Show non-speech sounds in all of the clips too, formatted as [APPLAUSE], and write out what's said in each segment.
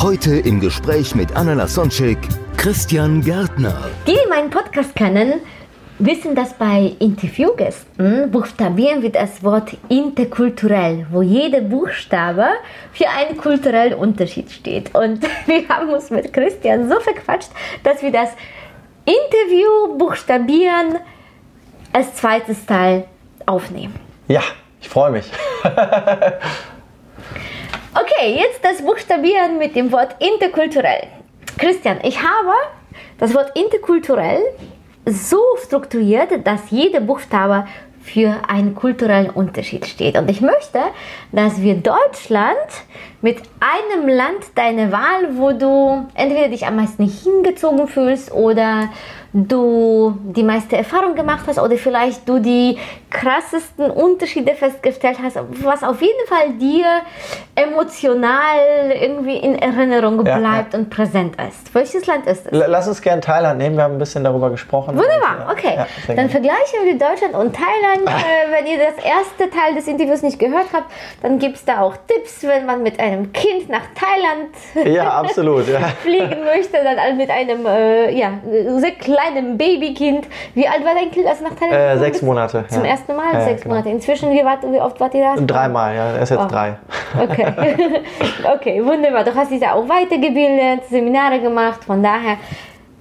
Heute im Gespräch mit Anna Lasonczek, Christian Gärtner. Die meinen Podcast kennen, wissen, dass bei Interviewgästen buchstabieren wir das Wort interkulturell, wo jeder Buchstabe für einen kulturellen Unterschied steht. Und [LAUGHS] wir haben uns mit Christian so verquatscht, dass wir das Interview buchstabieren als zweites Teil aufnehmen. Ja, ich freue mich. [LAUGHS] Okay, jetzt das Buchstabieren mit dem Wort interkulturell. Christian, ich habe das Wort interkulturell so strukturiert, dass jeder Buchstabe für einen kulturellen Unterschied steht. Und ich möchte, dass wir Deutschland mit einem Land deine Wahl, wo du entweder dich am meisten hingezogen fühlst oder du die meiste Erfahrung gemacht hast oder vielleicht du die krassesten Unterschiede festgestellt hast, was auf jeden Fall dir emotional irgendwie in Erinnerung Ja, bleibt und präsent ist. Welches Land ist es? Lass uns gerne Thailand nehmen, wir haben ein bisschen darüber gesprochen. Wunderbar, Und, okay. ja, dann gerne. vergleichen wir Deutschland und Thailand. [LAUGHS] äh, wenn ihr das erste Teil des Interviews nicht gehört habt, dann gibt es da auch Tipps, wenn man mit einem Kind nach Thailand ja, absolut. Ja. [LAUGHS] fliegen möchte, dann mit einem äh, ja, sehr kleinen Babykind. Wie alt war dein Kind, als nach Thailand Äh, sechs? Monate. Zum ja. ersten Mal? Ja, ja, sechs genau. Monate. Inzwischen, wie, wart, wie oft wart ihr da? Dreimal, ja, er ist jetzt Oh. drei. [LAUGHS] Okay. [LAUGHS] okay, wunderbar. Du hast dich ja auch weitergebildet, Seminare gemacht, von daher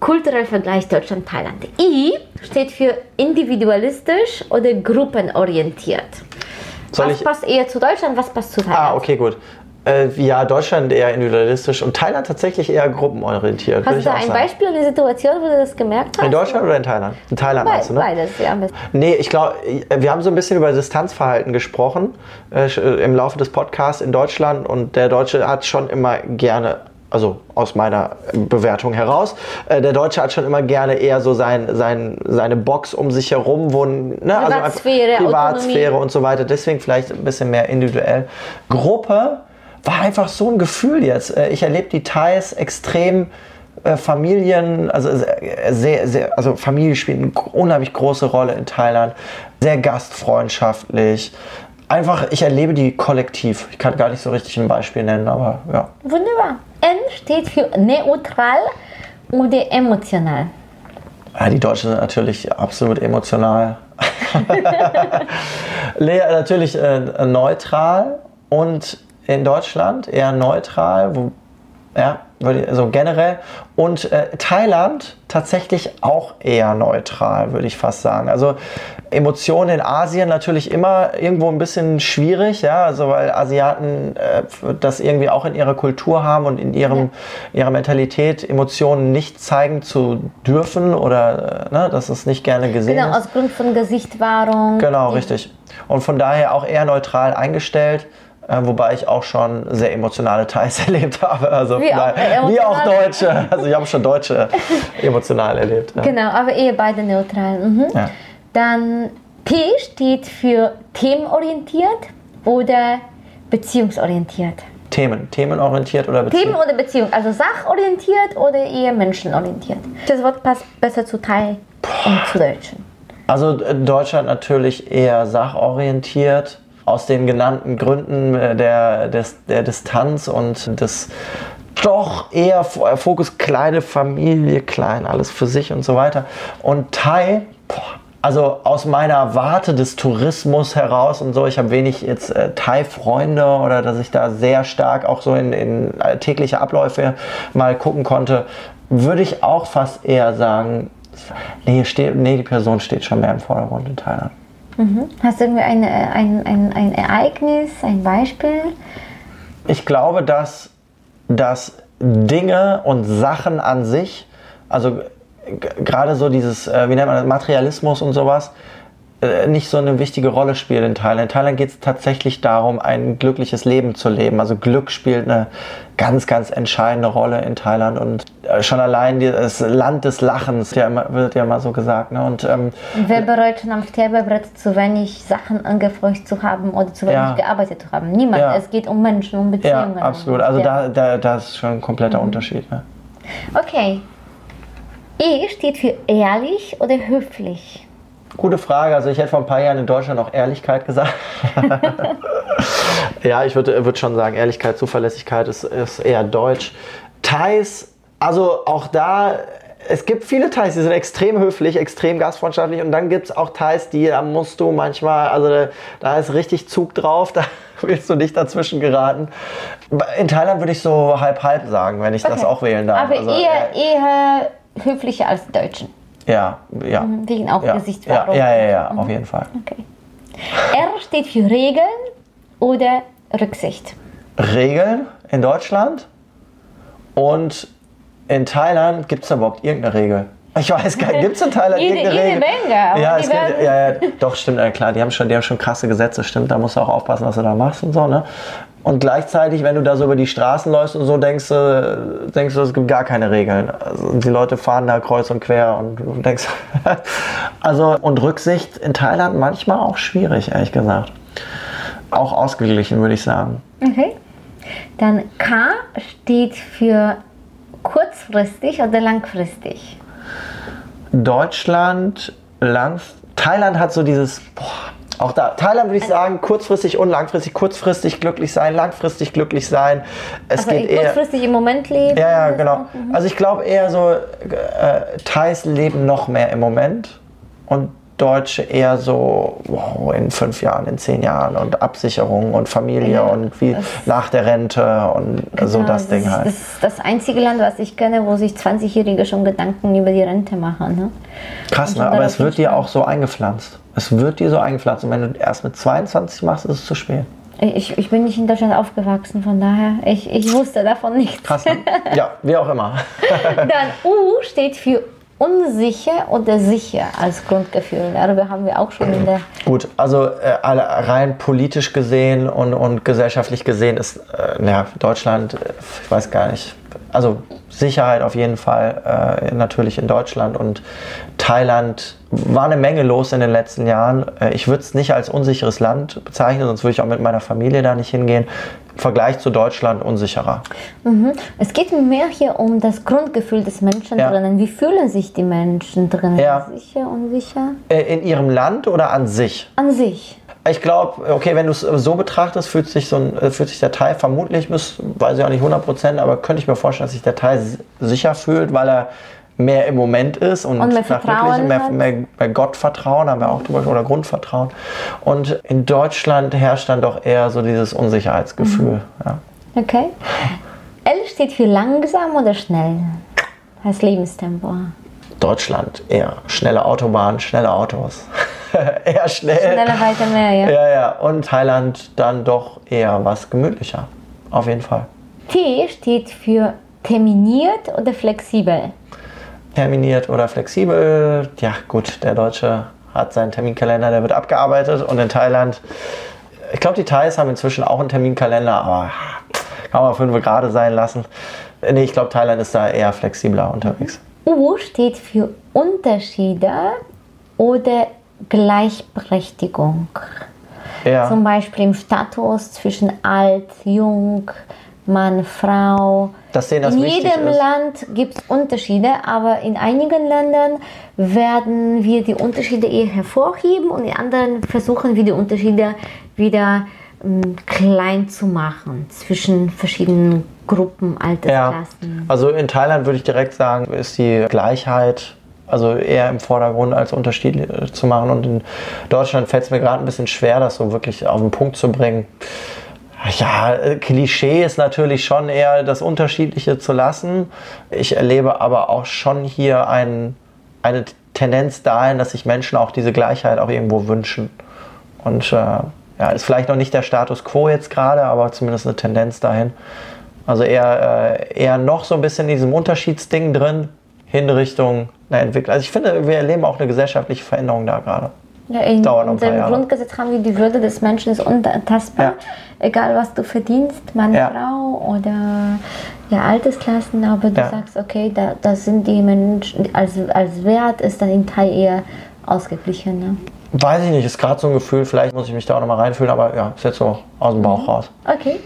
kultureller Vergleich Deutschland-Thailand. I steht für individualistisch oder gruppenorientiert. Soll was ich. passt eher zu Deutschland, was passt zu Thailand? Ah, okay, gut. Äh, ja, Deutschland eher individualistisch und Thailand tatsächlich eher gruppenorientiert. Hast du da ein sagen. Beispiel, eine Situation, wo du das gemerkt hast? In Deutschland oder in Thailand? In Thailand Be meinst du, ne? Beides, ja. Nee, ich glaube, wir haben so ein bisschen über Distanzverhalten gesprochen äh, sch- im Laufe des Podcasts in Deutschland und der Deutsche hat schon immer gerne, also aus meiner Bewertung heraus, äh, der Deutsche hat schon immer gerne eher so sein, sein, seine Box um sich herum, wo ne, also Privatsphäre, Privatsphäre Autonomie. und so weiter. Deswegen vielleicht ein bisschen mehr individuell. Gruppe war einfach so ein Gefühl jetzt. Äh, Ich erlebe die Thais extrem äh, Familien, also sehr, sehr, sehr, also Familie spielt eine unheimlich große Rolle in Thailand. Sehr gastfreundschaftlich. Einfach, ich erlebe die kollektiv. Ich kann gar nicht so richtig ein Beispiel nennen, aber ja. Wunderbar. N steht für neutral oder emotional. Ja, die Deutschen sind natürlich absolut emotional. [LAUGHS] Lea natürlich äh, neutral und in Deutschland eher neutral, wo, ja, also generell. Und äh, Thailand tatsächlich auch eher neutral, würde ich fast sagen. Also Emotionen in Asien natürlich immer irgendwo ein bisschen schwierig, ja, also weil Asiaten äh, das irgendwie auch in ihrer Kultur haben und in ihrem, ihrer Mentalität Emotionen nicht zeigen zu dürfen oder äh, ne, dass es nicht gerne gesehen Genau, ist. aus Grund von Gesichtwahrung. Genau, richtig. Und von daher auch eher neutral eingestellt. Äh, wobei ich auch schon sehr emotionale Thais [LAUGHS] erlebt habe. Also Wie auch daher- wie auch. Deutsche. Also ich habe schon Deutsche [LAUGHS] emotional erlebt. Ja. Genau, aber eher beide neutral. Mhm. Ja. Dann T steht für themenorientiert oder beziehungsorientiert. Themen. Themenorientiert oder Themen Beziehung? oder Beziehung, also sachorientiert oder eher menschenorientiert. Das Wort passt besser zu Thai und zu Deutschen. Also äh, Deutschland natürlich eher sachorientiert. Aus den genannten Gründen äh, der, des, der Distanz und des doch eher äh, Fokus kleine Familie, klein, alles für sich und so weiter. Und Thai, boah, also aus meiner Warte des Tourismus heraus und so, ich habe wenig jetzt äh, Thai-Freunde oder dass ich da sehr stark auch so in, in tägliche Abläufe mal gucken konnte, würde ich auch fast eher sagen, nee, steht, nee, die Person steht schon mehr im Vordergrund in Thailand. Hast du irgendwie ein, ein, ein, ein Ereignis, ein Beispiel? Ich glaube, dass, dass Dinge und Sachen an sich, also gerade so dieses, äh, wie nennt man das, Materialismus und sowas, äh, nicht so eine wichtige Rolle spielt in Thailand. In Thailand geht es tatsächlich darum, ein glückliches Leben zu leben. Also Glück spielt eine ganz, ganz entscheidende Rolle in Thailand und äh, schon allein das Land des Lachens ja immer, wird ja immer so gesagt. Ne? Und, ähm, wer bereit schon am Sterbebrett zu wenig Sachen angefeucht zu haben oder zu wenig Ja. gearbeitet zu haben? Niemand. Ja. Es geht um Menschen, um ja, Beziehungen. absolut. Also da, da, da ist schon ein kompletter Unterschied. Ne? Okay. E steht für ehrlich oder höflich. Gute Frage. Also ich hätte vor ein paar Jahren in Deutschland auch Ehrlichkeit gesagt. [LAUGHS] ja, ich würde würd schon sagen, Ehrlichkeit, Zuverlässigkeit ist, ist eher deutsch. Thais, also auch da, es gibt viele Thais, die sind extrem höflich, extrem gastfreundschaftlich und dann gibt es auch Thais, die da musst du manchmal, also da, ist richtig Zug drauf, [LAUGHS] da willst du nicht dazwischen geraten. In Thailand würde ich so halb-halb sagen, wenn ich das Okay. auch wählen darf. Aber Also, eher, eher höflicher als die Deutschen. Ja, ja. Wegen auch Ja, ja, Gesichtswahrung. ja, ja, ja, auf jeden Fall. Okay. R steht für Regeln oder Rücksicht. Regeln in Deutschland und in Thailand gibt es überhaupt irgendeine Regel? Ich weiß gar nicht, gibt es in Thailand Jede- jede Regel? Menge, ja, es gibt, ja, ja, doch, stimmt, ja, klar, die haben, schon, die haben schon krasse Gesetze, stimmt, da musst du auch aufpassen, was du da machst und so, ne? Und gleichzeitig, wenn du da so über die Straßen läufst und so, denkst du, denkst du, es gibt gar keine Regeln. Also die Leute fahren da kreuz und quer und du denkst, [LAUGHS] also, und Rücksicht in Thailand manchmal auch schwierig, ehrlich gesagt. Auch ausgeglichen, würde ich sagen. Okay. Dann K steht für kurzfristig oder langfristig. Deutschland, lang, Thailand hat so dieses, boah, auch da, Thailand würde ich sagen, kurzfristig und langfristig, kurzfristig glücklich sein, langfristig glücklich sein. Es Also geht eher. kurzfristig im Moment leben. Ja, ja, genau. mhm. Also ich glaube eher so, äh, Thais leben noch mehr im Moment und Deutsche eher so wow, in fünf Jahren, in zehn Jahren und Absicherung und Familie Ja, und wie das- nach der Rente und so Genau, das Ding halt. Das ist das einzige Land, was ich kenne, wo sich 20-Jährige schon Gedanken über die Rente machen. Ne? Krass, ne? aber es wird dir auch so eingepflanzt. Es wird dir so eingepflanzt. Und wenn du erst mit 22 machst, ist es zu spät. Ich, ich bin nicht in Deutschland aufgewachsen, von daher, ich, ich wusste davon nichts. Krass, ne? [LAUGHS] ja, wie auch immer. Dann U steht für unsicher oder sicher als Grundgefühl. Darüber haben wir auch schon in der Gut, also äh, rein politisch gesehen und, und gesellschaftlich gesehen ist äh, ja, Deutschland, äh, ich weiß gar nicht, also Sicherheit auf jeden Fall äh, natürlich in Deutschland und Thailand war eine Menge los in den letzten Jahren. Äh, ich würde es nicht als unsicheres Land bezeichnen, sonst würde ich auch mit meiner Familie da nicht hingehen. Vergleich zu Deutschland unsicherer. Es geht mehr hier um das Grundgefühl des Menschen Ja. drinnen. Wie fühlen sich die Menschen drinnen? Ja. Sicher, unsicher? Äh, in ihrem Land oder an sich? An sich. Ich glaube, okay, wenn du es so betrachtest, fühlt sich, so ein, äh, fühlt sich der Teil vermutlich, bis, weiß ich auch nicht 100%, aber könnte ich mir vorstellen, dass sich der Teil sicher fühlt, weil er mehr im Moment ist und, Und mehr Vertrauen mehr, mehr, mehr Gottvertrauen, haben wir auch drüber, oder Grundvertrauen. Und in Deutschland herrscht dann doch eher so dieses Unsicherheitsgefühl. Mhm. Ja. Okay. L steht für langsam oder schnell. Heißt Lebenstempo. Deutschland eher schnelle Autobahnen, schnelle Autos. [LAUGHS] eher schnell. Schneller, weiter, mehr, ja. Ja, ja. Und Thailand dann doch eher was gemütlicher. Auf jeden Fall. T steht für terminiert oder flexibel. Terminiert oder flexibel. Ja, gut, der Deutsche hat seinen Terminkalender, der wird abgearbeitet. Und in Thailand, ich glaube, die Thais haben inzwischen auch einen Terminkalender, aber kann man fünf gerade sein lassen. Nee, ich glaube, Thailand ist da eher flexibler unterwegs. U steht für Unterschiede oder Gleichberechtigung. Ja, Zum Beispiel im Status zwischen alt, jung, Mann, Frau. in jedem. Land gibt es Unterschiede, aber in einigen Ländern werden wir die Unterschiede eher hervorheben und in anderen versuchen wir die Unterschiede wieder ähm, klein zu machen zwischen verschiedenen Gruppen, Ja, Altersklassen. also in Thailand würde ich direkt sagen, ist die Gleichheit also eher im Vordergrund als Unterschied äh, zu machen. Und in Deutschland fällt es mir gerade ein bisschen schwer, das so wirklich auf den Punkt zu bringen. Ja, äh, Klischee ist natürlich schon eher das Unterschiedliche zu lassen. Ich erlebe aber auch schon hier ein, eine Tendenz dahin, dass sich Menschen auch diese Gleichheit auch irgendwo wünschen. Und äh, ja, ist vielleicht noch nicht der Status quo jetzt gerade, aber zumindest eine Tendenz dahin. Also eher, äh, eher noch so ein bisschen in diesem Unterschiedsding drin, hin Richtung einer Entwicklung. Also ich finde, wir erleben auch eine gesellschaftliche Veränderung da gerade. Ja, in Dauert unserem Jahre. Grundgesetz haben wir die Würde des Menschen ist unantastbar. Ja. Egal was du verdienst, Mann, Ja. Frau oder ja, Altersklassen, aber du Ja. sagst, okay, da, das sind die Menschen, als, als Wert ist dann in Thai eher ausgeglichen. Ne? Weiß ich nicht, ist gerade so ein Gefühl, vielleicht muss ich mich da auch nochmal reinfühlen, aber ja, ist jetzt so aus dem Mhm. Bauch raus. Okay.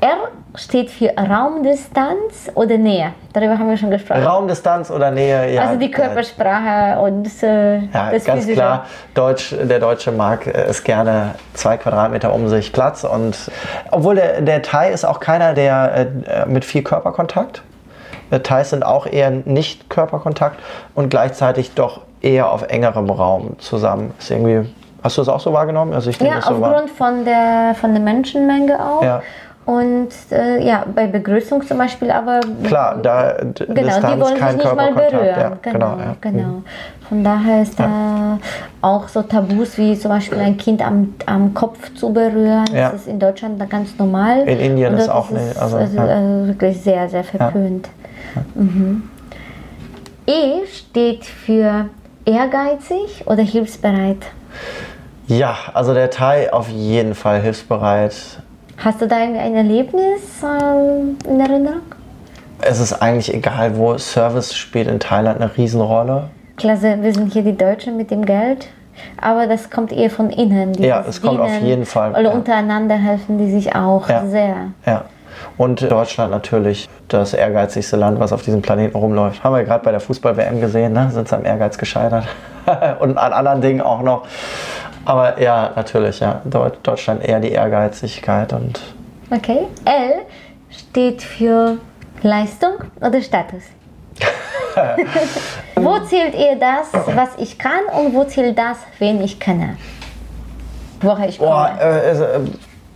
R steht für Raumdistanz oder Nähe. Darüber haben wir schon gesprochen. Raumdistanz oder Nähe, ja. also die Körpersprache und äh, Ja, das ganz Physische. klar. Deutsch, der Deutsche mag äh, es gerne zwei Quadratmeter um sich Platz und obwohl der, der Thai ist auch keiner, der äh, mit viel Körperkontakt. Äh, Thais sind auch eher nicht Körperkontakt und gleichzeitig doch eher auf engerem Raum zusammen. Ist irgendwie, hast du das auch so wahrgenommen? Also ich Ja, so wahr. aufgrund von der, von der Menschenmenge auch. Ja. Und äh, ja, bei Begrüßung zum Beispiel, aber Klar, da genau, Distanz, die wollen sich nicht mal berühren. Ja, genau, genau, ja. genau. Von daher ist da auch so Tabus wie zum Beispiel ein Kind am, am Kopf zu berühren. Das ist in Deutschland da ganz normal. In Indien ist auch es, nicht, also, also, also wirklich sehr, sehr verpönt. Mhm. E steht für ehrgeizig oder hilfsbereit. Ja, also der Thai auf jeden Fall hilfsbereit. Hast du da ein Erlebnis ähm, in Erinnerung? Es ist eigentlich egal, wo Service spielt in Thailand eine Riesenrolle. Klasse, wir sind hier die Deutschen mit dem Geld, aber das kommt eher von innen. Ja, es kommt auf jeden Fall, Oder ja. untereinander helfen die sich auch Ja. sehr. Ja. Und Deutschland natürlich das ehrgeizigste Land, was auf diesem Planeten rumläuft. Haben wir gerade bei der Fußball-WM gesehen, ne? sind sie am Ehrgeiz gescheitert. [LAUGHS] Und an anderen Dingen auch noch. Aber ja, natürlich, ja. Deu- Deutschland eher die Ehrgeizigkeit und Okay. L steht für Leistung oder Status. [LAUGHS] wo zählt ihr das, was ich kann und wo zählt das, wen ich kenne? Woher ich komme. Boah, äh, äh,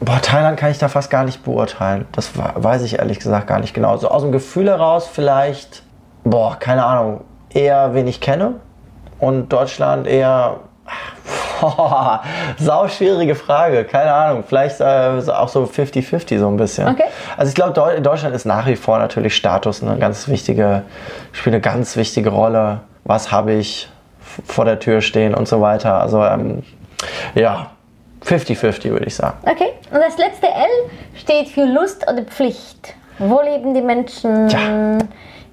boah, Thailand kann ich da fast gar nicht beurteilen. Das weiß ich ehrlich gesagt gar nicht genau. So aus dem Gefühl heraus vielleicht, boah, keine Ahnung, eher wen ich kenne. Und Deutschland eher. [LAUGHS] Sau schwierige Frage, keine Ahnung. Vielleicht äh, so- auch so 50-50 so ein bisschen. Okay. Also ich glaube, Deu Deutschland ist nach wie vor natürlich Status eine ganz wichtige, spielt eine ganz wichtige Rolle. Was habe ich vor der Tür stehen und so weiter. Also ähm, ja, 50-50 würde ich sagen. Okay. Und das letzte L steht für Lust oder Pflicht. Wo leben die Menschen Ja.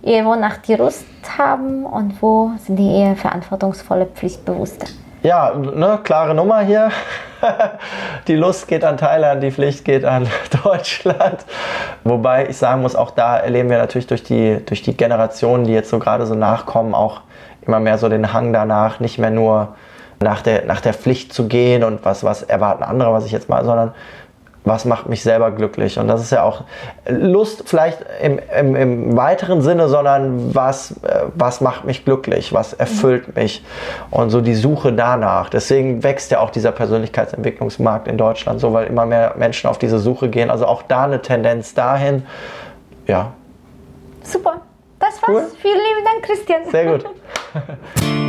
eher, wonach die Lust haben und wo sind die eher verantwortungsvolle, pflichtbewusste? Ja, ne, klare Nummer hier. [LAUGHS] die Lust geht an Thailand, die Pflicht geht an [LAUGHS] Deutschland. Wobei ich sagen muss, auch da erleben wir natürlich durch die, durch die Generationen, die jetzt so gerade so nachkommen, auch immer mehr so den Hang danach, nicht mehr nur nach der, nach der Pflicht zu gehen und was, was erwarten andere, was ich jetzt mal, sondern was macht mich selber glücklich? Und das ist ja auch Lust vielleicht im, im, im weiteren Sinne, sondern was, äh, was macht mich glücklich? Was erfüllt mich? Und so die Suche danach. Deswegen wächst ja auch dieser Persönlichkeitsentwicklungsmarkt in Deutschland so, weil immer mehr Menschen auf diese Suche gehen. Also auch da eine Tendenz dahin. Ja, Super. Das war's. Cool. Vielen lieben Dank, Christian. sehr gut. [LAUGHS]